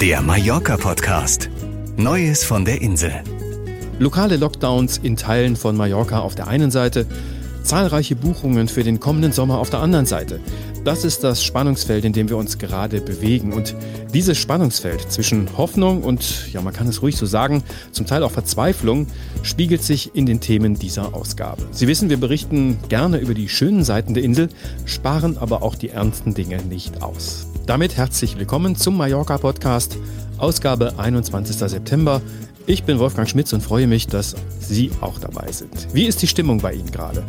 Der Mallorca-Podcast. Neues von der Insel. Lokale Lockdowns in Teilen von Mallorca auf der einen Seite, zahlreiche Buchungen für den kommenden Sommer auf der anderen Seite. Das ist das Spannungsfeld, in dem wir uns gerade bewegen. Und dieses Spannungsfeld zwischen Hoffnung und, ja, man kann es ruhig so sagen, zum Teil auch Verzweiflung, spiegelt sich in den Themen dieser Ausgabe. Sie wissen, wir berichten gerne über die schönen Seiten der Insel, sparen aber auch die ernsten Dinge nicht aus. Damit herzlich willkommen zum Mallorca Podcast, Ausgabe 21. September. Ich bin Wolfgang Schmitz und freue mich, dass Sie auch dabei sind. Wie ist die Stimmung bei Ihnen gerade?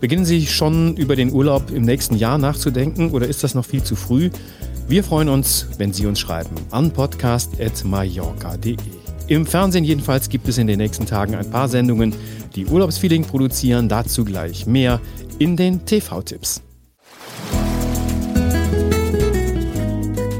Beginnen Sie schon über den Urlaub im nächsten Jahr nachzudenken oder ist das noch viel zu früh? Wir freuen uns, wenn Sie uns schreiben an podcast.mallorca.de. Im Fernsehen jedenfalls gibt es in den nächsten Tagen ein paar Sendungen, die Urlaubsfeeling produzieren. Dazu gleich mehr in den TV-Tipps.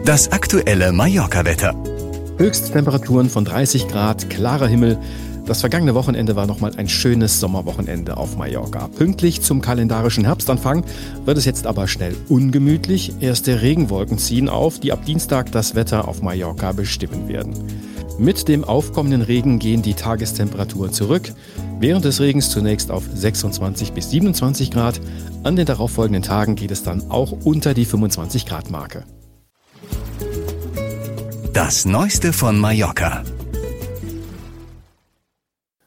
Das aktuelle Mallorca-Wetter. Höchsttemperaturen von 30 Grad, klarer Himmel. Das vergangene Wochenende war nochmal ein schönes Sommerwochenende auf Mallorca. Pünktlich zum kalendarischen Herbstanfang wird es jetzt aber schnell ungemütlich. Erste Regenwolken ziehen auf, die ab Dienstag das Wetter auf Mallorca bestimmen werden. Mit dem aufkommenden Regen gehen die Tagestemperaturen zurück. Während des Regens zunächst auf 26 bis 27 Grad. An den darauffolgenden Tagen geht es dann auch unter die 25 Grad Marke. Das Neueste von Mallorca.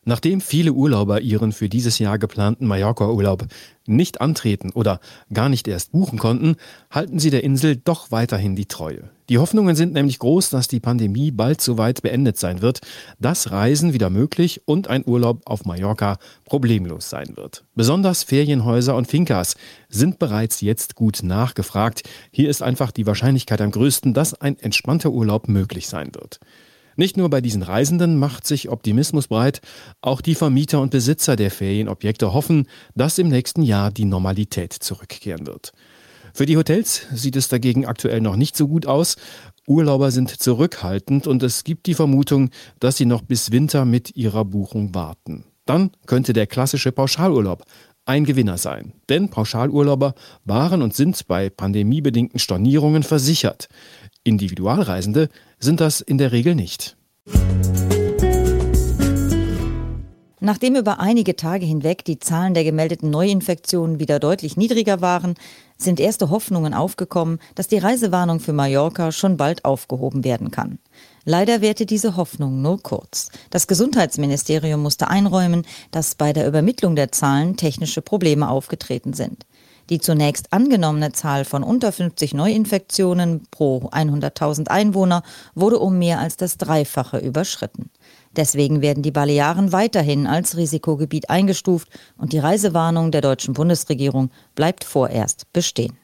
Nachdem viele Urlauber ihren für dieses Jahr geplanten Mallorca-Urlaub nicht antreten oder gar nicht erst buchen konnten, halten sie der Insel doch weiterhin die Treue. Die Hoffnungen sind nämlich groß, dass die Pandemie bald soweit beendet sein wird, dass Reisen wieder möglich und ein Urlaub auf Mallorca problemlos sein wird. Besonders Ferienhäuser und Fincas sind bereits jetzt gut nachgefragt. Hier ist einfach die Wahrscheinlichkeit am größten, dass ein entspannter Urlaub möglich sein wird. Nicht nur bei diesen Reisenden macht sich Optimismus breit, auch die Vermieter und Besitzer der Ferienobjekte hoffen, dass im nächsten Jahr die Normalität zurückkehren wird. Für die Hotels sieht es dagegen aktuell noch nicht so gut aus. Urlauber sind zurückhaltend und es gibt die Vermutung, dass sie noch bis Winter mit ihrer Buchung warten. Dann könnte der klassische Pauschalurlaub ein Gewinner sein. Denn Pauschalurlauber waren und sind bei pandemiebedingten Stornierungen versichert. Individualreisende sind das in der Regel nicht. Nachdem über einige Tage hinweg die Zahlen der gemeldeten Neuinfektionen wieder deutlich niedriger waren, sind erste Hoffnungen aufgekommen, dass die Reisewarnung für Mallorca schon bald aufgehoben werden kann. Leider währte diese Hoffnung nur kurz. Das Gesundheitsministerium musste einräumen, dass bei der Übermittlung der Zahlen technische Probleme aufgetreten sind. Die zunächst angenommene Zahl von unter 50 Neuinfektionen pro 100.000 Einwohner wurde um mehr als das Dreifache überschritten. Deswegen werden die Balearen weiterhin als Risikogebiet eingestuft und die Reisewarnung der deutschen Bundesregierung bleibt vorerst bestehen.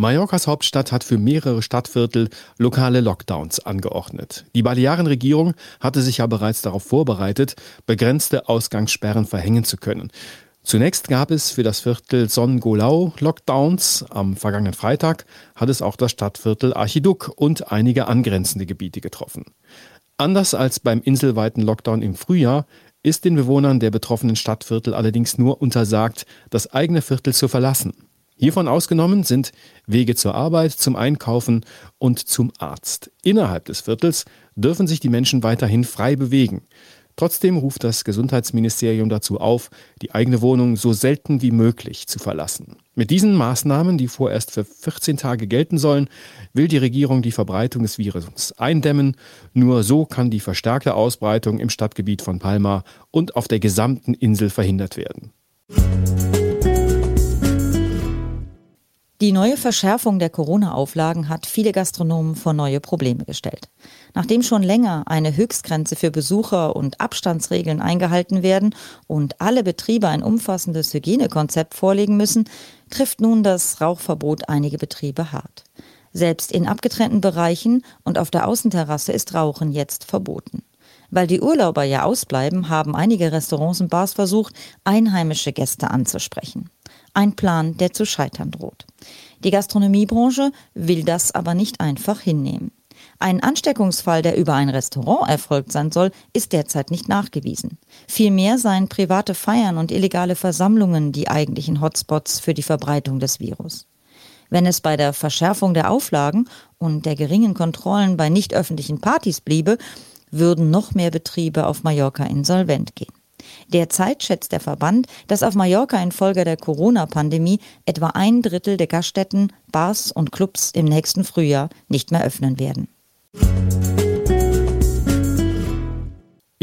Mallorcas Hauptstadt hat für mehrere Stadtviertel lokale Lockdowns angeordnet. Die Balearenregierung hatte sich ja bereits darauf vorbereitet, begrenzte Ausgangssperren verhängen zu können. Zunächst gab es für das Viertel Son Golau Lockdowns. Am vergangenen Freitag hat es auch das Stadtviertel Archiduk und einige angrenzende Gebiete getroffen. Anders als beim inselweiten Lockdown im Frühjahr ist den Bewohnern der betroffenen Stadtviertel allerdings nur untersagt, das eigene Viertel zu verlassen. Hiervon ausgenommen sind Wege zur Arbeit, zum Einkaufen und zum Arzt. Innerhalb des Viertels dürfen sich die Menschen weiterhin frei bewegen. Trotzdem ruft das Gesundheitsministerium dazu auf, die eigene Wohnung so selten wie möglich zu verlassen. Mit diesen Maßnahmen, die vorerst für 14 Tage gelten sollen, will die Regierung die Verbreitung des Virus eindämmen. Nur so kann die verstärkte Ausbreitung im Stadtgebiet von Palma und auf der gesamten Insel verhindert werden. Die neue Verschärfung der Corona-Auflagen hat viele Gastronomen vor neue Probleme gestellt. Nachdem schon länger eine Höchstgrenze für Besucher und Abstandsregeln eingehalten werden und alle Betriebe ein umfassendes Hygienekonzept vorlegen müssen, trifft nun das Rauchverbot einige Betriebe hart. Selbst in abgetrennten Bereichen und auf der Außenterrasse ist Rauchen jetzt verboten. Weil die Urlauber ja ausbleiben, haben einige Restaurants und Bars versucht, einheimische Gäste anzusprechen. Ein Plan, der zu scheitern droht. Die Gastronomiebranche will das aber nicht einfach hinnehmen. Ein Ansteckungsfall, der über ein Restaurant erfolgt sein soll, ist derzeit nicht nachgewiesen. Vielmehr seien private Feiern und illegale Versammlungen die eigentlichen Hotspots für die Verbreitung des Virus. Wenn es bei der Verschärfung der Auflagen und der geringen Kontrollen bei nicht öffentlichen Partys bliebe, würden noch mehr Betriebe auf Mallorca insolvent gehen. Derzeit schätzt der Verband, dass auf Mallorca infolge der Corona-Pandemie etwa ein Drittel der Gaststätten, Bars und Clubs im nächsten Frühjahr nicht mehr öffnen werden.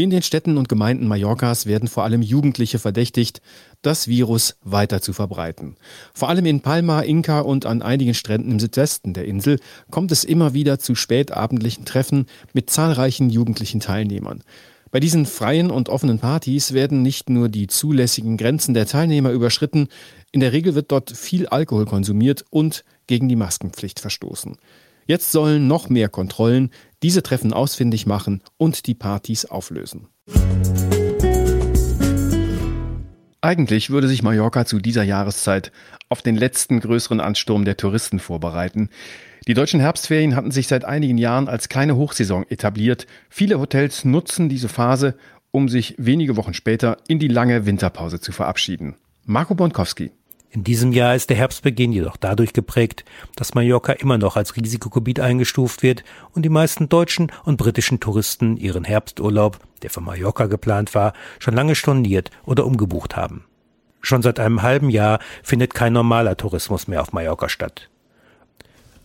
In den Städten und Gemeinden Mallorcas werden vor allem Jugendliche verdächtigt, das Virus weiter zu verbreiten. Vor allem in Palma, Inca und an einigen Stränden im Südwesten der Insel kommt es immer wieder zu spätabendlichen Treffen mit zahlreichen jugendlichen Teilnehmern. Bei diesen freien und offenen Partys werden nicht nur die zulässigen Grenzen der Teilnehmer überschritten, in der Regel wird dort viel Alkohol konsumiert und gegen die Maskenpflicht verstoßen. Jetzt sollen noch mehr Kontrollen diese Treffen ausfindig machen und die Partys auflösen. Eigentlich würde sich Mallorca zu dieser Jahreszeit auf den letzten größeren Ansturm der Touristen vorbereiten. Die deutschen Herbstferien hatten sich seit einigen Jahren als kleine Hochsaison etabliert. Viele Hotels nutzen diese Phase, um sich wenige Wochen später in die lange Winterpause zu verabschieden. Marco Bonkowski. In diesem Jahr ist der Herbstbeginn jedoch dadurch geprägt, dass Mallorca immer noch als Risikogebiet eingestuft wird und die meisten deutschen und britischen Touristen ihren Herbsturlaub, der für Mallorca geplant war, schon lange storniert oder umgebucht haben. Schon seit einem halben Jahr findet kein normaler Tourismus mehr auf Mallorca statt.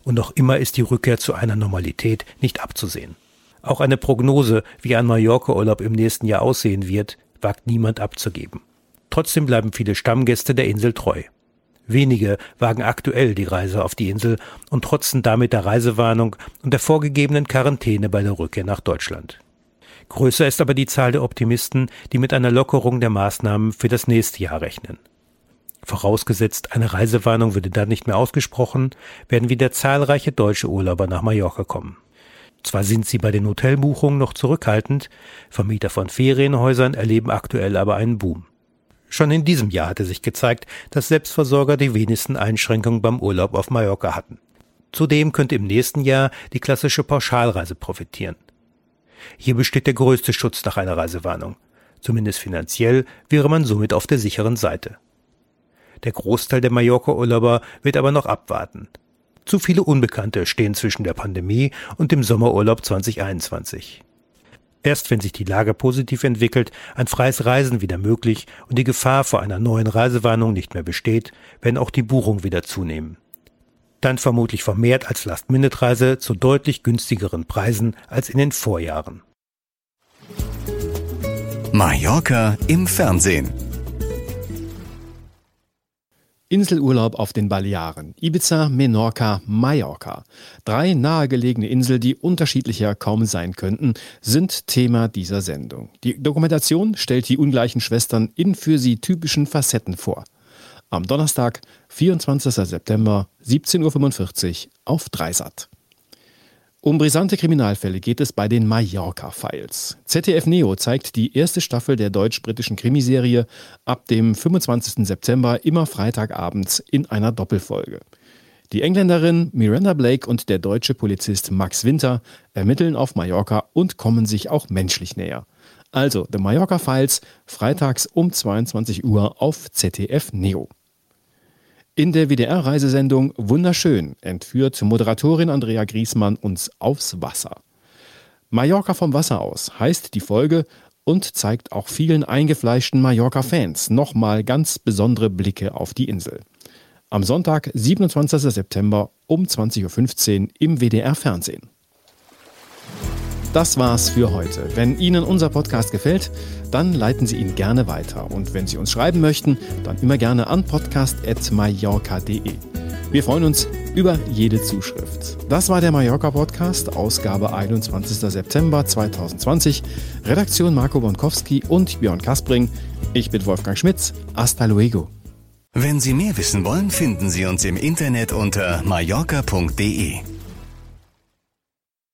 Und noch immer ist die Rückkehr zu einer Normalität nicht abzusehen. Auch eine Prognose, wie ein Mallorca-Urlaub im nächsten Jahr aussehen wird, wagt niemand abzugeben. Trotzdem bleiben viele Stammgäste der Insel treu. Wenige wagen aktuell die Reise auf die Insel und trotzen damit der Reisewarnung und der vorgegebenen Quarantäne bei der Rückkehr nach Deutschland. Größer ist aber die Zahl der Optimisten, die mit einer Lockerung der Maßnahmen für das nächste Jahr rechnen. Vorausgesetzt, eine Reisewarnung würde dann nicht mehr ausgesprochen, werden wieder zahlreiche deutsche Urlauber nach Mallorca kommen. Zwar sind sie bei den Hotelbuchungen noch zurückhaltend, Vermieter von Ferienhäusern erleben aktuell aber einen Boom. Schon in diesem Jahr hatte sich gezeigt, dass Selbstversorger die wenigsten Einschränkungen beim Urlaub auf Mallorca hatten. Zudem könnte im nächsten Jahr die klassische Pauschalreise profitieren. Hier besteht der größte Schutz nach einer Reisewarnung. Zumindest finanziell wäre man somit auf der sicheren Seite. Der Großteil der Mallorca-Urlauber wird aber noch abwarten. Zu viele Unbekannte stehen zwischen der Pandemie und dem Sommerurlaub 2021. Erst wenn sich die Lage positiv entwickelt, ein freies Reisen wieder möglich und die Gefahr vor einer neuen Reisewarnung nicht mehr besteht, werden auch die Buchungen wieder zunehmen. Dann vermutlich vermehrt als Last-Minute-Reise zu deutlich günstigeren Preisen als in den Vorjahren. Mallorca im Fernsehen. Inselurlaub auf den Balearen. Ibiza, Menorca, Mallorca. Drei nahegelegene Inseln, die unterschiedlicher kaum sein könnten, sind Thema dieser Sendung. Die Dokumentation stellt die ungleichen Schwestern in für sie typischen Facetten vor. Am Donnerstag, 24. September, 17.45 Uhr auf Dreisat. Um brisante Kriminalfälle geht es bei den Mallorca Files. ZDF Neo zeigt die erste Staffel der deutsch-britischen Krimiserie ab dem 25. September immer Freitagabends in einer Doppelfolge. Die Engländerin Miranda Blake und der deutsche Polizist Max Winter ermitteln auf Mallorca und kommen sich auch menschlich näher. Also The Mallorca Files, freitags um 22 Uhr auf ZDF Neo. In der WDR-Reisesendung Wunderschön entführt Moderatorin Andrea Griesmann uns aufs Wasser. Mallorca vom Wasser aus heißt die Folge und zeigt auch vielen eingefleischten Mallorca-Fans nochmal ganz besondere Blicke auf die Insel. Am Sonntag, 27. September um 20.15 Uhr im WDR-Fernsehen. Das war's für heute. Wenn Ihnen unser Podcast gefällt, dann leiten Sie ihn gerne weiter. Und wenn Sie uns schreiben möchten, dann immer gerne an podcast.mallorca.de. Wir freuen uns über jede Zuschrift. Das war der Mallorca Podcast, Ausgabe 21. September 2020. Redaktion Marco Bonkowski und Björn Kaspring. Ich bin Wolfgang Schmitz. Hasta luego. Wenn Sie mehr wissen wollen, finden Sie uns im Internet unter mallorca.de.